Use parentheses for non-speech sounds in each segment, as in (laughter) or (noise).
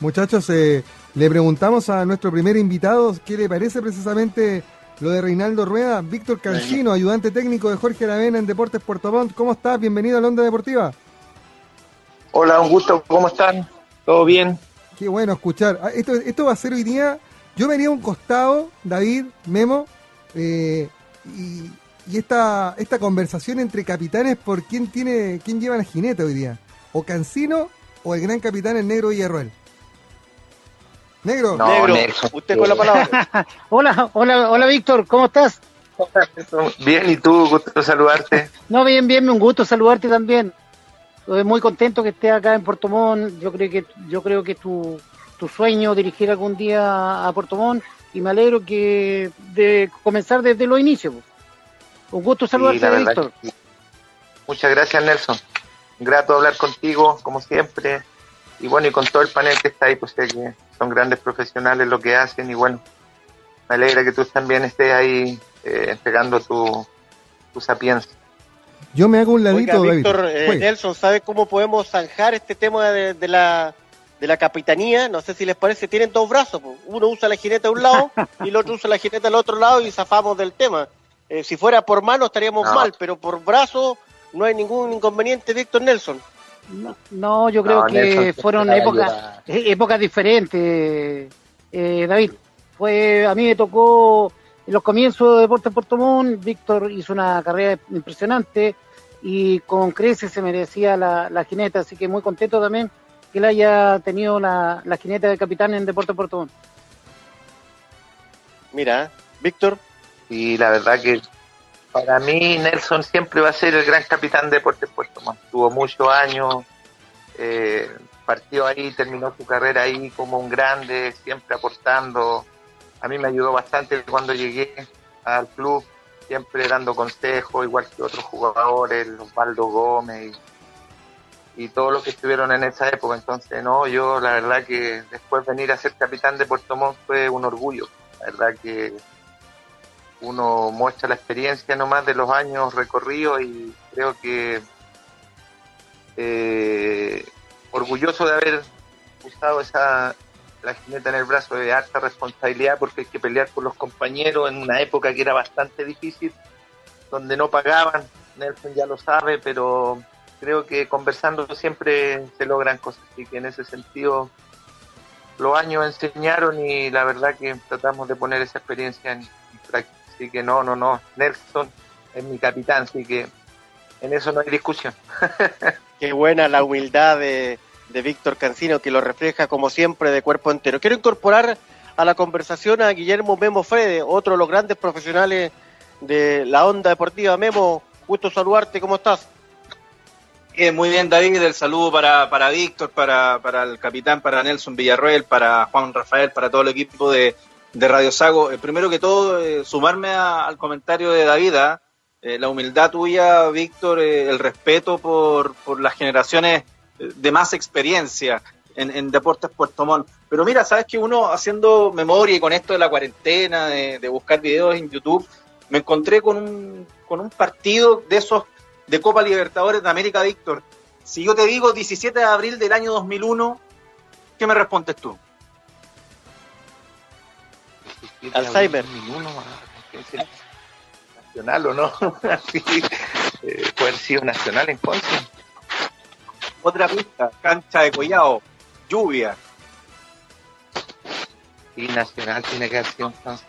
Muchachos, eh, le preguntamos a nuestro primer invitado qué le parece precisamente lo de Reinaldo Rueda. Víctor Cancino, ayudante técnico de Jorge Aravena en Deportes Puerto Montt. ¿Cómo estás? Bienvenido a la Onda Deportiva. Hola, un gusto. ¿Cómo están? ¿Todo bien? Qué bueno escuchar. Ah, esto, esto va a ser hoy día. Yo me haría un costado, David, Memo, eh, y, y esta, esta conversación entre capitanes por quién tiene, quién lleva la jineta hoy día. O Cancino o el gran capitán el negro Villarroel. Negro. negro, usted con la palabra. (laughs) hola, hola, hola Víctor, ¿cómo estás? Bien, ¿y tú? Gusto saludarte. No, bien, bien, un gusto saludarte también. Estoy muy contento que estés acá en Puerto Montt. Yo creo que yo creo que tu, tu sueño dirigir algún día a Puerto Montt y me alegro que de comenzar desde los inicios. Un gusto saludarte, Víctor. Muchas gracias, Nelson. Grato hablar contigo, como siempre. Y bueno, y con todo el panel que está ahí, pues sé que son grandes profesionales lo que hacen. Y bueno, me alegra que tú también estés ahí eh, entregando tu, tu sapiencia. Yo me hago un ladito, Víctor, eh, Nelson, ¿sabe cómo podemos zanjar este tema de, de, la, de la capitanía? No sé si les parece, tienen dos brazos. Uno usa la jineta de un lado (laughs) y el otro usa la jineta del otro lado y zafamos del tema. Eh, si fuera por mano estaríamos mal, pero por brazo no hay ningún inconveniente, Víctor Nelson. No, yo creo que fueron épocas, épocas diferentes, eh, David. Fue, a mí me tocó en los comienzos de Deportes Puerto Montt, Víctor hizo una carrera impresionante y con creces se merecía la, la jineta, así que muy contento también que él haya tenido la, la jineta de capitán en Deportes Puerto Montt. Mira, Víctor. Y la verdad que para mí Nelson siempre va a ser el gran capitán de Deportes Puerto Montt. Tuvo muchos años, eh, partió ahí, terminó su carrera ahí como un grande, siempre aportando. A mí me ayudó bastante cuando llegué al club, siempre dando consejos, igual que otros jugadores, Osvaldo Gómez y, y todos los que estuvieron en esa época. Entonces, no, yo la verdad que después venir a ser capitán de Puerto Montt fue un orgullo. La verdad que uno muestra la experiencia nomás de los años recorridos y creo que eh, orgulloso de haber usado esa la jineta en el brazo de alta responsabilidad porque hay que pelear con los compañeros en una época que era bastante difícil donde no pagaban Nelson ya lo sabe pero creo que conversando siempre se logran cosas y que en ese sentido los años enseñaron y la verdad que tratamos de poner esa experiencia en práctica Así que no, no, no. Nelson es mi capitán, así que en eso no hay discusión. (laughs) Qué buena la humildad de, de Víctor Cancino, que lo refleja como siempre de cuerpo entero. Quiero incorporar a la conversación a Guillermo Memo Frede, otro de los grandes profesionales de la onda deportiva. Memo, gusto saludarte, ¿cómo estás? Bien, muy bien, David. El saludo para, para Víctor, para, para el capitán, para Nelson Villarroel, para Juan Rafael, para todo el equipo de, de Radio Sago. Eh, primero que todo, eh, sumarme al comentario de David, ¿ah? eh, la humildad tuya, Víctor, el respeto por, por, las generaciones de más experiencia en, en, Deportes Puerto Montt. Pero mira, sabes que uno haciendo memoria y con esto de la cuarentena, de, de buscar videos en YouTube, me encontré con un, con un partido de esos de Copa Libertadores de América, Víctor. Si yo te digo 17 de abril del año 2001, ¿qué me respondes tú? Alzheimer. Nacional o no, (laughs) así, eh, puede haber sido nacional en Conce. Otra pista, cancha de Collao, lluvia. Y nacional tiene que haber sido entonces.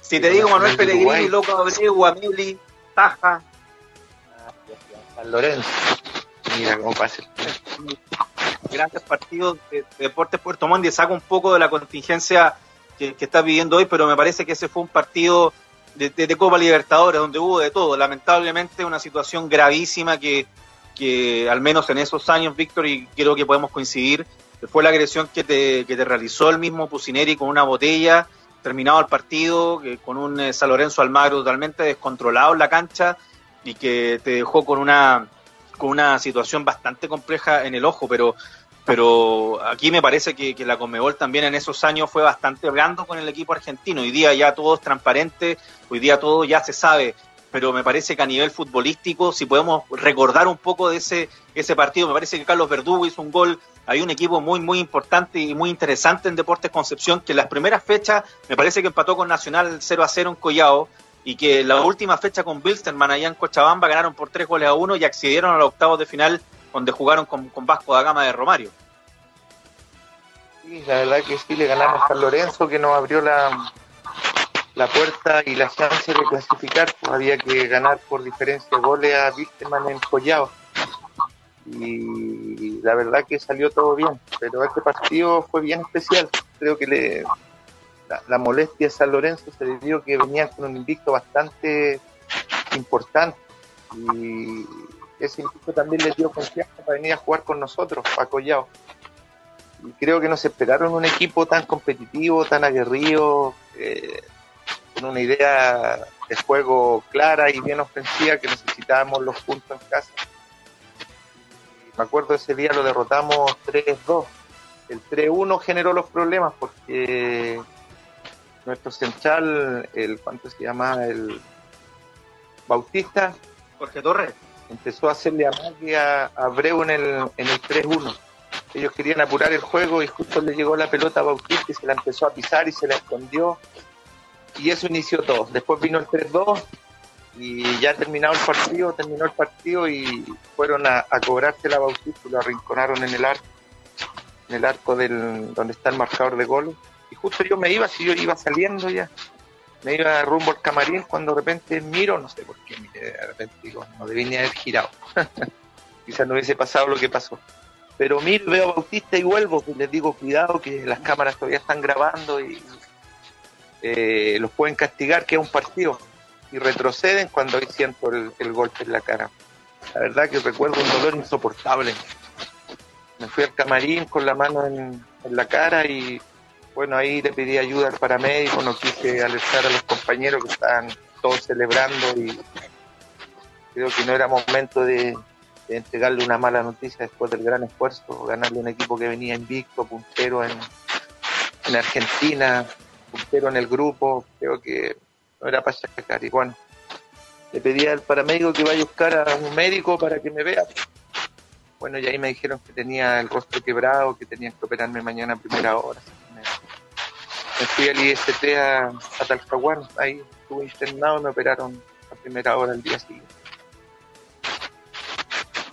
Si te digo Manuel Pellegrini, Loco Abreu, Ameli, Taja. San Lorenzo. Mira cómo pasa el Grandes partidos de, de Deportes Puerto Montt y saca un poco de la contingencia que, que, está viviendo hoy, pero me parece que ese fue un partido de, de, Copa Libertadores donde hubo de todo. Lamentablemente una situación gravísima que, que al menos en esos años, Víctor, y creo que podemos coincidir, fue la agresión que te, que te realizó el mismo Pusineri con una botella, terminado el partido, que, con un eh, San Lorenzo Almagro totalmente descontrolado en la cancha y que te dejó con una, con una situación bastante compleja en el ojo, pero pero aquí me parece que, que, la Conmebol también en esos años fue bastante blando con el equipo argentino. Hoy día ya todo es transparente, hoy día todo ya se sabe, pero me parece que a nivel futbolístico, si podemos recordar un poco de ese, ese partido, me parece que Carlos Verdugo hizo un gol hay un equipo muy, muy importante y muy interesante en Deportes Concepción, que en las primeras fechas me parece que empató con Nacional 0 a 0 en Collao, y que la última fecha con Bilsterman allá en Cochabamba ganaron por 3 goles a 1 y accedieron a los octavos de final, donde jugaron con, con Vasco da Gama de Romario. Sí, la verdad que sí, le ganamos a Lorenzo, que nos abrió la, la puerta y la chance de clasificar. Pues había que ganar por diferencia de goles a Bilsterman en Collao y la verdad que salió todo bien, pero este partido fue bien especial. Creo que le, la, molestia a San Lorenzo se debió que venían con un invicto bastante importante y ese invicto también les dio confianza para venir a jugar con nosotros, a Collao. Y creo que nos esperaron un equipo tan competitivo, tan aguerrido, eh, con una idea de juego clara y bien ofensiva que necesitábamos los puntos en casa me acuerdo ese día lo derrotamos 3-2. El 3-1 generó los problemas porque nuestro central, el ¿cuánto se llama? El Bautista. Jorge Torres. Empezó a hacerle amague a, a Breu en el, en el 3-1. Ellos querían apurar el juego y justo le llegó la pelota a Bautista y se la empezó a pisar y se la escondió. Y eso inició todo. Después vino el 3-2 y ya terminado el partido, terminó el partido y fueron a, a cobrarse la Bautista y lo arrinconaron en el arco, en el arco del, donde está el marcador de goles. Y justo yo me iba, si yo iba saliendo ya, me iba rumbo al camarín cuando de repente miro, no sé por qué, de repente digo, no debía haber girado. (laughs) Quizás no hubiese pasado lo que pasó. Pero miro, veo a Bautista y vuelvo, y les digo, cuidado que las cámaras todavía están grabando y eh, los pueden castigar, que es un partido y retroceden cuando hoy siento el, golpe en la cara. La verdad que recuerdo un dolor insoportable. Me fui al camarín con la mano en, la cara y bueno, ahí le pedí ayuda al paramédico, no quise alertar a los compañeros que estaban todos celebrando y creo que no era momento de, entregarle una mala noticia después del gran esfuerzo, ganarle un equipo que venía invicto, puntero en, en Argentina, puntero en el grupo, creo que no era para sacar. Y bueno, le pedí al paramédico que vaya a buscar a un médico para que me vea. Bueno, y ahí me dijeron que tenía el rostro quebrado, que tenía que operarme mañana a primera hora. Me, fui al IST a, a Talcahuán, ahí estuve internado y me operaron a primera hora el día siguiente.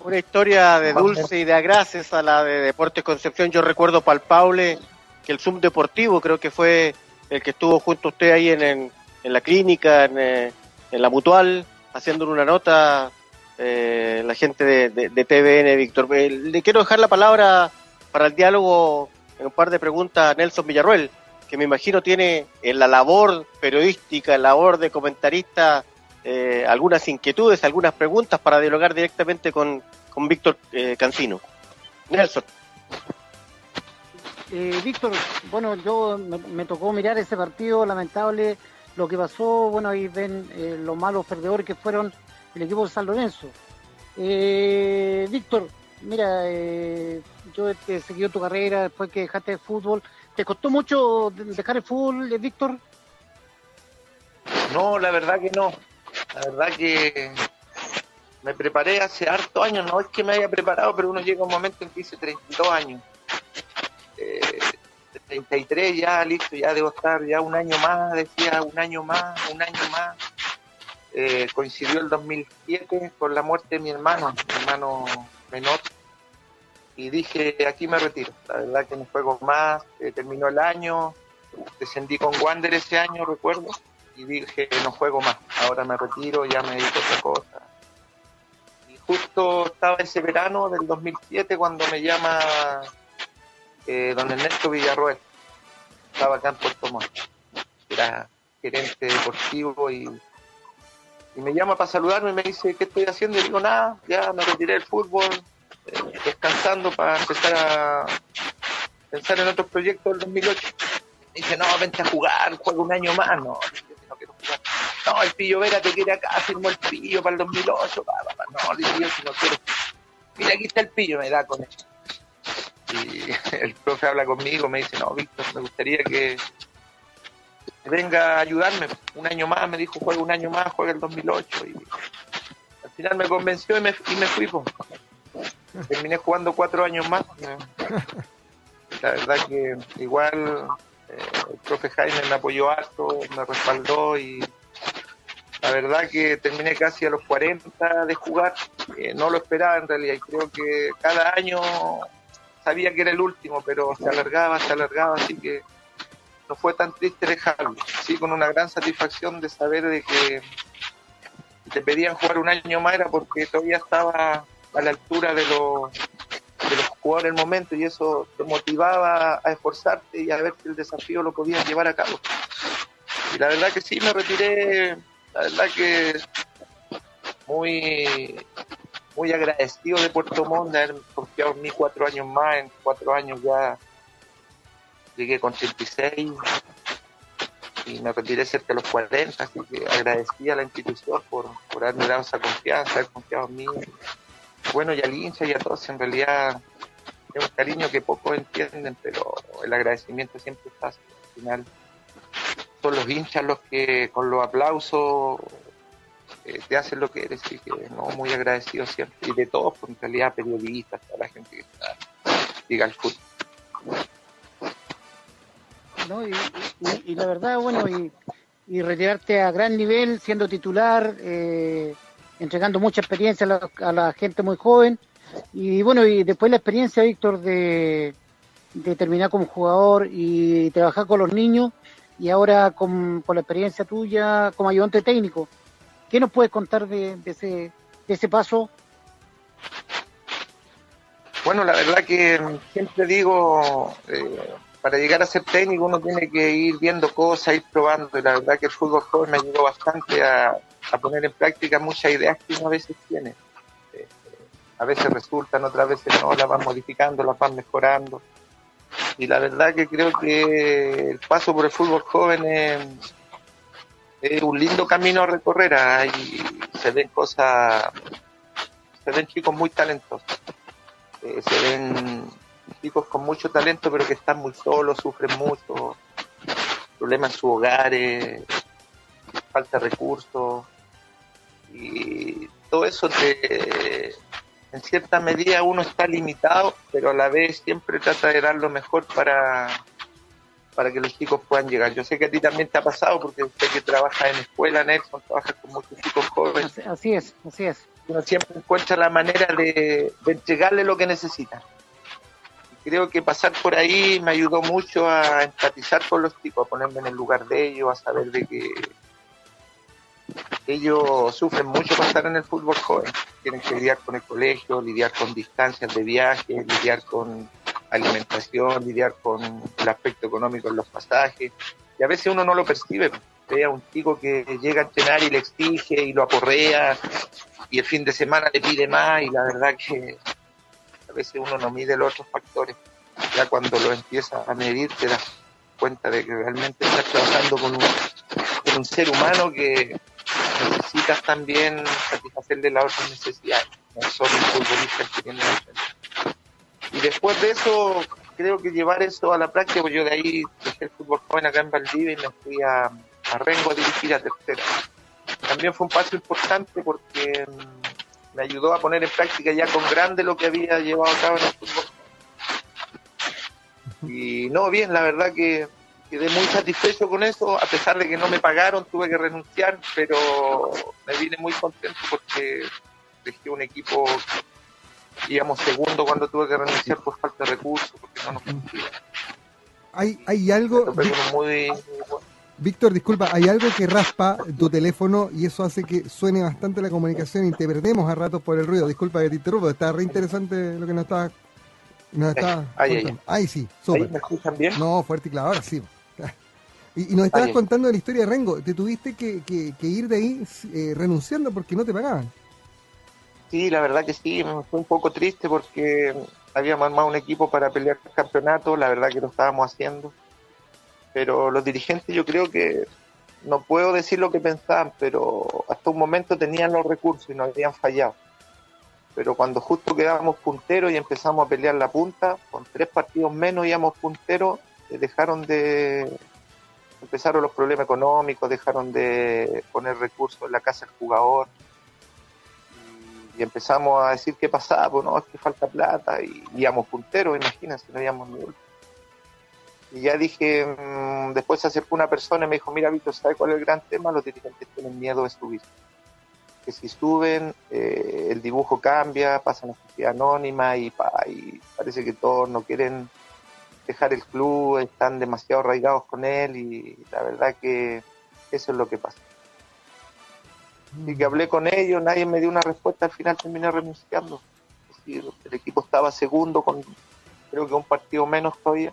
Una historia de dulce y de agraces a la de Deportes Concepción. Yo recuerdo palpable que el subdeportivo creo que fue el que estuvo junto a usted ahí en, en la clínica, en, eh, en la mutual, haciéndole una nota eh, la gente de, de, TVN, Víctor. Eh, le quiero dejar la palabra para el diálogo en un par de preguntas a Nelson Villarruel, que me imagino tiene en la labor periodística, en la labor de comentarista, eh, algunas inquietudes, algunas preguntas para dialogar directamente con, con Víctor eh, Cancino. Nelson. Eh, Víctor, bueno, yo me, tocó mirar ese partido lamentable lo que pasó, bueno, ahí ven eh, los malos perdedores que fueron el equipo de San Lorenzo. Eh, Víctor, mira, eh, yo he seguido tu carrera después que dejaste el fútbol. ¿Te costó mucho dejar el fútbol, Víctor? No, la verdad que no. La verdad que me preparé hace harto años. No es que me haya preparado, pero uno llega a un momento en que hice 32 años. Eh, 33 ya listo, ya debo estar ya un año más, decía un año más, un año más. Eh, coincidió el 2007 con la muerte de mi hermano, mi hermano menor, y dije, aquí me retiro. La verdad que no juego más, eh, terminó el año, descendí con Wander ese año, recuerdo, y dije, no juego más, ahora me retiro, ya me dedico otra cosa. Y justo estaba ese verano del 2007 cuando me llama eh, don Ernesto Villarroel, estaba acá en Puerto Montt, era gerente deportivo y, y me llama para saludarme y me dice, ¿qué estoy haciendo? Y digo, nada, ya me retiré del fútbol, descansando para empezar a pensar en otros proyectos del 2008. Me dice, no, vente a jugar, juega un año más. No, no quiero jugar. No, el Pillo Vera te quiere acá, firmó el Pillo para el 2008. No, le digo, si no quiero. Mira, aquí está el Pillo, me da con eso y (laughs) el profe habla conmigo, me dice, no, Víctor, me gustaría que venga a ayudarme. Un año más, me dijo, juega un año más, juega el 2008. Y al final me convenció y me, y me fui. Terminé jugando cuatro años más. La verdad que igual eh, el profe Jaime me apoyó harto, me respaldó y la verdad que terminé casi a los 40 de jugar. Eh, no lo esperaba en realidad y creo que cada año sabía que era el último, pero se alargaba, se alargaba, así que no fue tan triste dejarlo. Sí, con una gran satisfacción de saber de que te pedían jugar un año más era porque todavía estaba a la altura de los, de los jugadores del momento y eso te motivaba a esforzarte y a ver si el desafío lo podías llevar a cabo. Y la verdad que sí, me retiré, la verdad que muy muy agradecido de Puerto Montt de haber confiado en mí cuatro años más, en cuatro años ya llegué con 36 y me retiré cerca de los 40, así que agradecí a la institución por, por haberme dado esa confianza, haber confiado en mí. Bueno, y al hincha y a todos, en realidad es un cariño que pocos entienden, pero el agradecimiento siempre está al final. Son los hinchas los que con los aplausos eh, te hacen lo que eres, y que no muy agradecido siempre, y de todos, por en realidad periodistas, toda la gente que está, diga el fútbol. ¿no? Y, y, y, la verdad, bueno, y, y, retirarte a gran nivel, siendo titular, eh, entregando mucha experiencia a la, gente muy joven. Y bueno, y después la experiencia, Víctor, de, de terminar como jugador y trabajar con los niños, y ahora con, con la experiencia tuya como ayudante técnico. ¿Qué nos puedes contar de, de ese, de ese paso? Bueno, la verdad que siempre digo, eh, para llegar a ser técnico uno tiene que ir viendo cosas, ir probando. Y la verdad que el fútbol joven me ayudó bastante a, a poner en práctica muchas ideas que uno a veces tiene. Eh, a veces resultan, otras veces no, las van modificando, las van mejorando. Y la verdad que creo que el paso por el fútbol joven es, es un lindo camino a recorrer. Ahí se ven cosas, se ven chicos muy talentosos. Eh, se ven chicos con mucho talento, pero que están muy solos, sufren mucho, problemas en sus hogares, falta de recursos. Y todo eso te, en cierta medida uno está limitado, pero a la vez siempre trata de dar lo mejor para, para que los chicos puedan llegar. Yo sé que a ti también te ha pasado, porque usted que trabaja en escuela, Nelson, trabaja con muchos chicos jóvenes. Así es, así es. Uno siempre encuentra la manera de, de entregarle lo que necesitan creo que pasar por ahí me ayudó mucho a empatizar con los chicos, a ponerme en el lugar de ellos, a saber de que ellos sufren mucho para estar en el fútbol joven. Tienen que lidiar con el colegio, lidiar con distancias de viaje, lidiar con alimentación, lidiar con el aspecto económico en los pasajes. Y a veces uno no lo percibe. Ve a un chico que llega a entrenar y le exige y lo aporrea y el fin de semana le pide más y la verdad que a veces uno no mide los otros factores. Ya cuando lo empieza a medir te das cuenta de que realmente estás trabajando con un, con un ser humano que necesitas también satisfacerle las otras necesidades, no solo un futbolista que tiene Y después de eso, creo que llevar eso a la práctica, pues yo de ahí dejé el fútbol joven acá en Valdivia y me fui a, a Rengo a dirigir a tercera. También fue un paso importante porque me ayudó a poner en práctica ya con grande lo que había llevado a cabo en el fútbol. Y no, bien, la verdad que quedé muy satisfecho con eso, a pesar de que no me pagaron, tuve que renunciar, pero me vine muy contento porque dejé un equipo, digamos, segundo cuando tuve que renunciar por falta de recursos, porque no nos Hay, hay algo... Muy, Víctor, disculpa, hay algo que raspa tu teléfono y eso hace que suene bastante la comunicación y te perdemos a ratos por el ruido. Disculpa que te interrumpo, está re interesante lo que nos está... Nos está ahí, ahí, ahí, sí, súper. ¿Me escuchan bien? No, fuerte y claro, ahora sí. Y, y nos estabas contando de la historia de Rengo. Te tuviste que, que, que ir de ahí eh, renunciando porque no te pagaban. Sí, la verdad que sí, fue un poco triste porque habíamos armado un equipo para pelear el campeonato, la verdad que lo estábamos haciendo pero los dirigentes yo creo que no puedo decir lo que pensaban, pero hasta un momento tenían los recursos y no habían fallado. Pero cuando justo quedábamos punteros y empezamos a pelear la punta, con tres partidos menos íbamos punteros, dejaron de empezaron los problemas económicos, dejaron de poner recursos en la casa del jugador. y empezamos a decir qué pasaba, pues no, es que falta plata, y íbamos punteros, imagínense, no íbamos ni Y ya dije, mm, después se acercó una persona y me dijo, mira Víctor, ¿sabes cuál es el gran tema? Los dirigentes tienen miedo de subir. Que si suben, eh, el dibujo cambia, pasa a sociedad anónima y, y parece que todos no quieren dejar el club, están demasiado arraigados con él y la verdad que eso es lo que pasa y que hablé con ellos, nadie me dio una respuesta, al final terminé renunciando. el equipo estaba segundo con creo que un partido menos todavía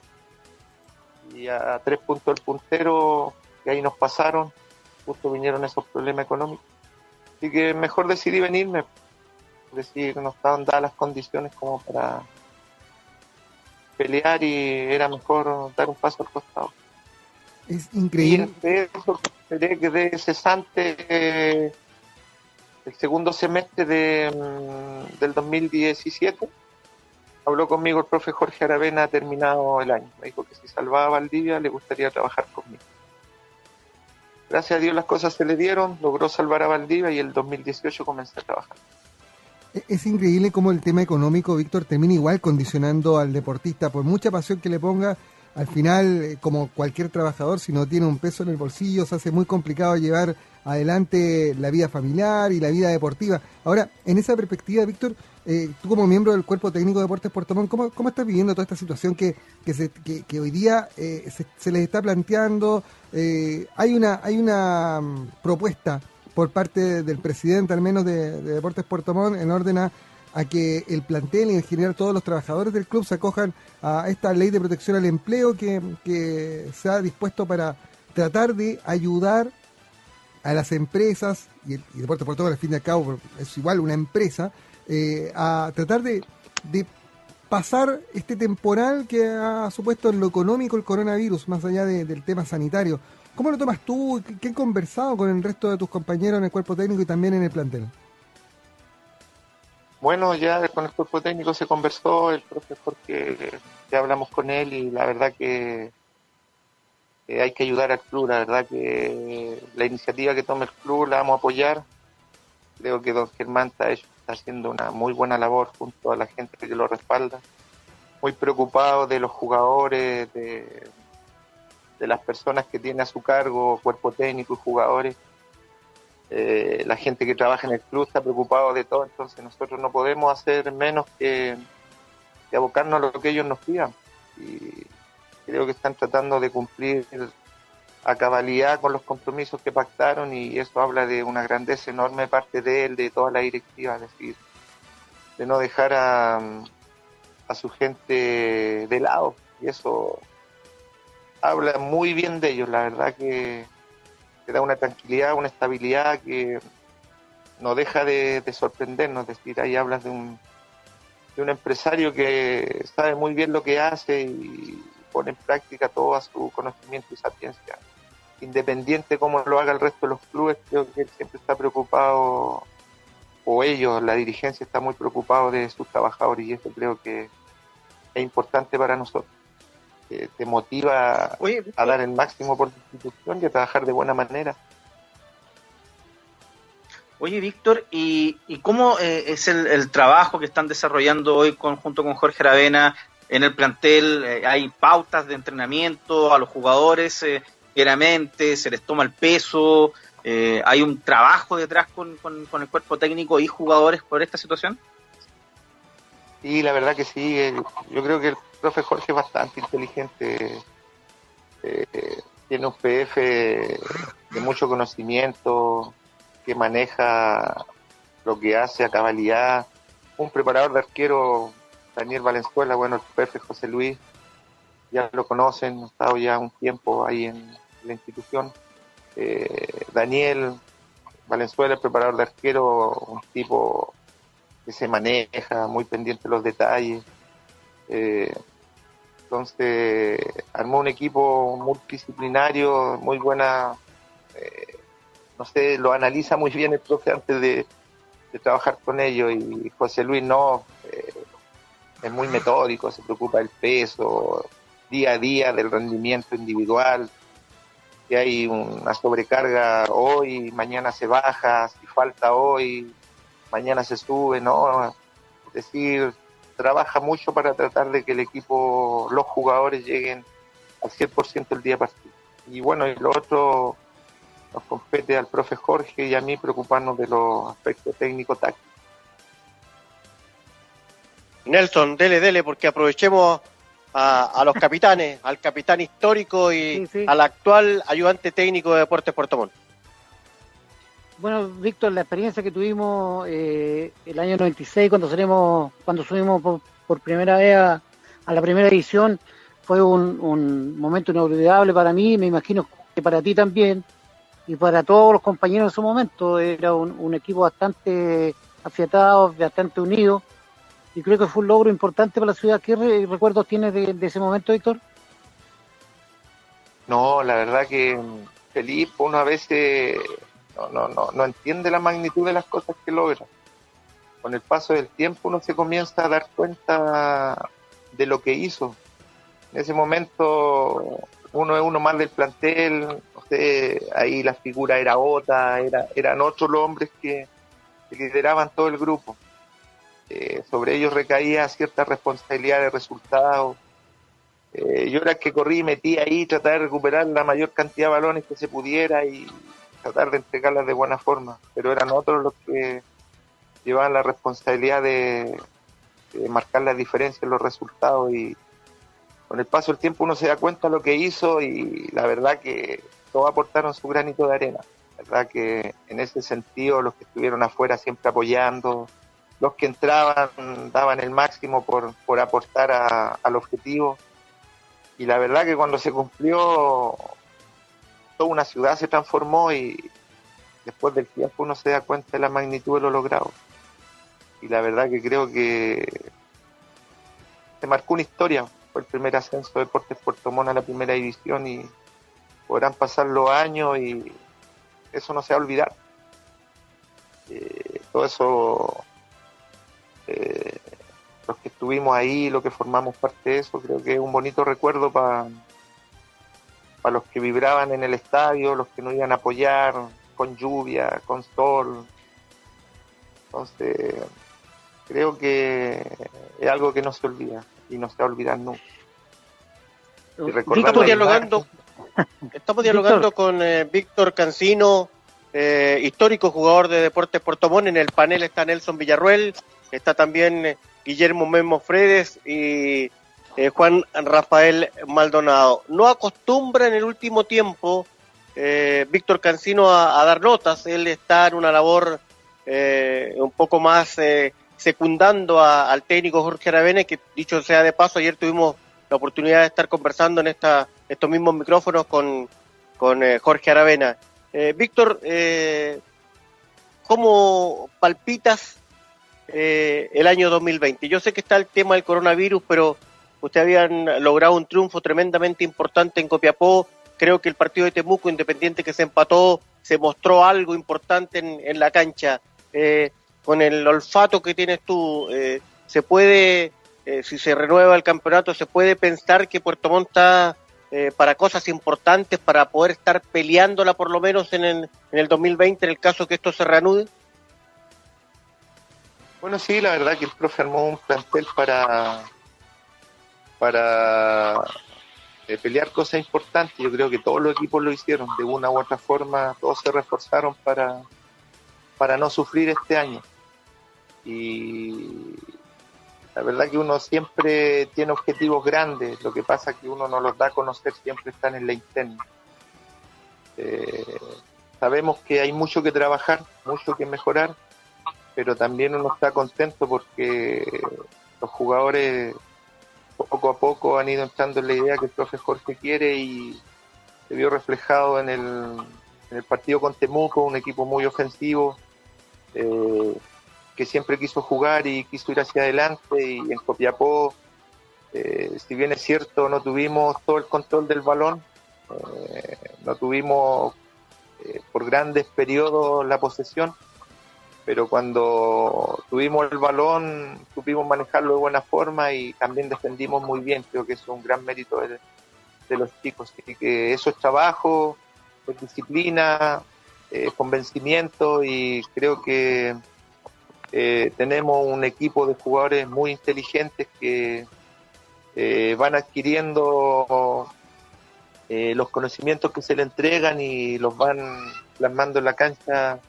y a tres puntos del puntero que ahí nos pasaron, justo vinieron esos problemas económicos. Así que mejor decidí venirme, decir, no estaban dadas las condiciones como para pelear y era mejor dar un paso al costado. Es increíble. Y eso quedé cesante eh, el segundo semestre de, mm, del 2017, habló conmigo el profe Jorge Aravena terminado el año. Me dijo que si salvaba a Valdivia le gustaría trabajar conmigo. Gracias a Dios las cosas se le dieron, logró salvar a Valdivia y el 2018 comencé a trabajar. E-, es increíble cómo el tema económico, Víctor, termina igual condicionando al deportista, por mucha pasión que le ponga, al final, eh, como cualquier trabajador, si no tiene un peso en el bolsillo, se hace muy complicado llevar adelante la vida familiar y la vida deportiva. Ahora, en esa perspectiva, Víctor, eh, tú como miembro del Cuerpo Técnico de Deportes Puerto Montt, ¿cómo, ¿cómo, estás viviendo toda esta situación que, que, se, que, hoy día eh, se, les está planteando? Hay una, hay una mm, propuesta por parte del presidente, al menos de, Deportes Puerto Montt, en orden a, que el plantel y en general todos los trabajadores del club se acojan a esta ley de protección al empleo que, que se ha dispuesto para tratar de ayudar a las empresas, y Deportes Puerto al fin y al cabo es igual una empresa, eh, a tratar de, pasar este temporal que ha supuesto en lo económico el coronavirus, más allá del tema sanitario. ¿Cómo lo tomas tú? ¿Qué, han conversado con el resto de tus compañeros en el cuerpo técnico y también en el plantel? Bueno, ya con el cuerpo técnico se conversó, el profesor que ya hablamos con él y la verdad que hay que ayudar al club, la verdad que la iniciativa que tome el club la vamos a apoyar. Creo que don Germán está, está haciendo una muy buena labor junto a la gente que lo respalda. Muy preocupado de los jugadores, de, las personas que tiene a su cargo, cuerpo técnico y jugadores. Eh, la gente que trabaja en el club está preocupado de todo, entonces nosotros no podemos hacer menos que, que abocarnos a lo que ellos nos pidan. Y, creo que están tratando de cumplir a cabalidad con los compromisos que pactaron y eso habla de una grandeza enorme parte de él, de toda la directiva, es decir, de no dejar a, a su gente de lado y eso habla muy bien de ellos, la verdad que te da una tranquilidad, una estabilidad que no deja de, de sorprendernos, es decir, ahí hablas de un, de un empresario que sabe muy bien lo que hace y, pone en práctica todo su conocimiento y sapiencia. Independiente cómo lo haga el resto de los clubes, creo que él siempre está preocupado, o ellos, la dirigencia está muy preocupado de sus trabajadores y eso creo que es importante para nosotros. te motiva a dar el máximo por la institución y a trabajar de buena manera. Oye, Víctor, ¿y, cómo eh, es el, trabajo que están desarrollando hoy junto con Jorge Ravena en el plantel eh, hay pautas de entrenamiento a los jugadores eh, se les toma el peso, eh, hay un trabajo detrás con, el cuerpo técnico y jugadores por esta situación. Sí, la verdad que sí, yo creo que el profe Jorge es bastante inteligente, tiene un PF de mucho conocimiento, que maneja lo que hace a cabalidad, un preparador de arquero Daniel Valenzuela, bueno, el profe José Luis, ya lo conocen, ha estado ya un tiempo ahí en la institución. Eh, Daniel Valenzuela, el preparador de arquero, un tipo que se maneja, muy pendiente de los detalles. Eh, entonces, armó un equipo multidisciplinario, muy buena, eh, no sé, lo analiza muy bien el profe antes de, de trabajar con ellos y José Luis no, es muy metódico, se preocupa del peso, día a día del rendimiento individual, si hay una sobrecarga hoy, mañana se baja, si falta hoy, mañana se sube, ¿no? Es decir, trabaja mucho para tratar de que el equipo, los jugadores lleguen al 100% el día partido. Y bueno, y lo otro nos compete al profe Jorge y a mí preocuparnos de los aspectos técnico-tácticos. Nelson, dele, dele, porque aprovechemos a, los capitanes, al capitán histórico y al actual ayudante técnico de Deportes Puerto Montt. Bueno, Víctor, la experiencia que tuvimos eh, el año 96 cuando salimos, cuando subimos por, primera vez a, la primera edición, fue un, momento inolvidable para mí, me imagino que para ti también, y para todos los compañeros en su momento. Era un, equipo bastante afiatado, bastante unido, y creo que fue un logro importante para la ciudad. ¿Qué recuerdos tienes de, ese momento, Víctor? No, la verdad que Felipe, uno a veces no, no, no, entiende la magnitud de las cosas que logra. Con el paso del tiempo uno se comienza a dar cuenta de lo que hizo. En ese momento uno es uno más del plantel, ahí la figura era otra, era, eran otros los hombres que, lideraban todo el grupo. Eh, sobre ellos recaía cierta responsabilidad de resultados. Eh, yo era el que corrí y metí ahí, tratar de recuperar la mayor cantidad de balones que se pudiera y, tratar de entregarlas de buena forma, pero eran otros los que llevaban la responsabilidad de, marcar la diferencia en los resultados y con el paso del tiempo uno se da cuenta de lo que hizo y la verdad que todos aportaron su granito de arena. La verdad que en ese sentido los que estuvieron afuera siempre apoyando, los que entraban daban el máximo por, por aportar al objetivo y la verdad que cuando se cumplió toda una ciudad se transformó y después del tiempo uno se da cuenta de la magnitud de lo logrado. Y la verdad que creo que se marcó una historia. Fue el primer ascenso de Deportes Puerto Montt a la primera división y podrán pasar los años y eso no se va a olvidar. Eh, todo eso, eh, los que estuvimos ahí, los que formamos parte de eso, creo que es un bonito recuerdo para para los que vibraban en el estadio, los que no iban a apoyar con lluvia, con sol. Entonces, creo que es algo que no se olvida y no se va a olvidar nunca. Estamos dialogando, (laughs) estamos dialogando con eh, Víctor Cancino, eh, histórico jugador de Deportes Puerto Montt. En el panel está Nelson Villarruel, está también eh, Guillermo Memo Fredes y eh, Juan Rafael Maldonado. No acostumbra en el último tiempo eh, Víctor Cancino a, dar notas, él está en una labor un poco más secundando al técnico Jorge Aravena, que dicho sea de paso, ayer tuvimos la oportunidad de estar conversando en esta, estos mismos micrófonos con, con Jorge Aravena. Víctor, ¿cómo palpitas el año 2020? Yo sé que está el tema del coronavirus, pero Ustedes habían logrado un triunfo tremendamente importante en Copiapó. Creo que el partido de Temuco, independiente que se empató, se mostró algo importante en, la cancha. Eh, con el olfato que tienes tú, eh, se puede, eh, si se renueva el campeonato, se puede pensar que Puerto Montt está para cosas importantes, para poder estar peleándola por lo menos en el, en el 2020, en el caso que esto se reanude. Bueno, sí, la verdad que el profe armó un plantel para, para eh, pelear cosas importantes. Yo creo que todos los equipos lo hicieron de una u otra forma, todos se reforzaron para, para no sufrir este año. Y la verdad que uno siempre tiene objetivos grandes, lo que pasa es que uno no los da a conocer, siempre están en la interna. Eh, sabemos que hay mucho que trabajar, mucho que mejorar, pero también uno está contento porque los jugadores poco a poco han ido entrando en la idea que el profe Jorge quiere y se vio reflejado en el, en el partido con Temuco, un equipo muy ofensivo, eh, que siempre quiso jugar y quiso ir hacia adelante y en Copiapó, eh, si bien es cierto, no tuvimos todo el control del balón, eh, no tuvimos por grandes periodos la posesión, pero cuando tuvimos el balón supimos manejarlo de buena forma y también defendimos muy bien, creo que es un gran mérito de, los chicos, así que eso es trabajo, es disciplina, convencimiento y creo que eh, tenemos un equipo de jugadores muy inteligentes que eh, van adquiriendo eh, los conocimientos que se le entregan y los van plasmando en la cancha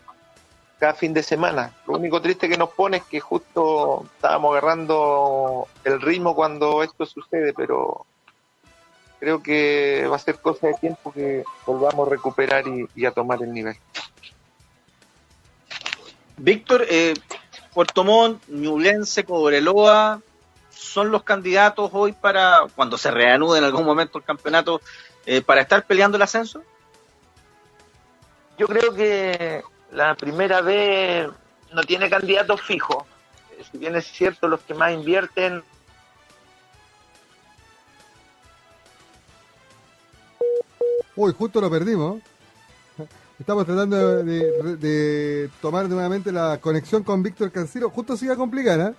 cada fin de semana. Lo único triste que nos pone es que justo estábamos agarrando el ritmo cuando esto sucede, pero creo que va a ser cosa de tiempo que volvamos a recuperar y, a tomar el nivel. Víctor, eh, Puerto Montt, Ñublense, Cobreloa, son los candidatos hoy para, cuando se reanude en algún momento el campeonato, eh, para estar peleando el ascenso? Yo creo que la primera vez no tiene candidatos fijos. Eh, si bien es cierto, los que más invierten Uy, justo lo perdimos. Estamos tratando de, tomar nuevamente la conexión con Víctor Canciro. Justo se iba a complicar, ¿eh?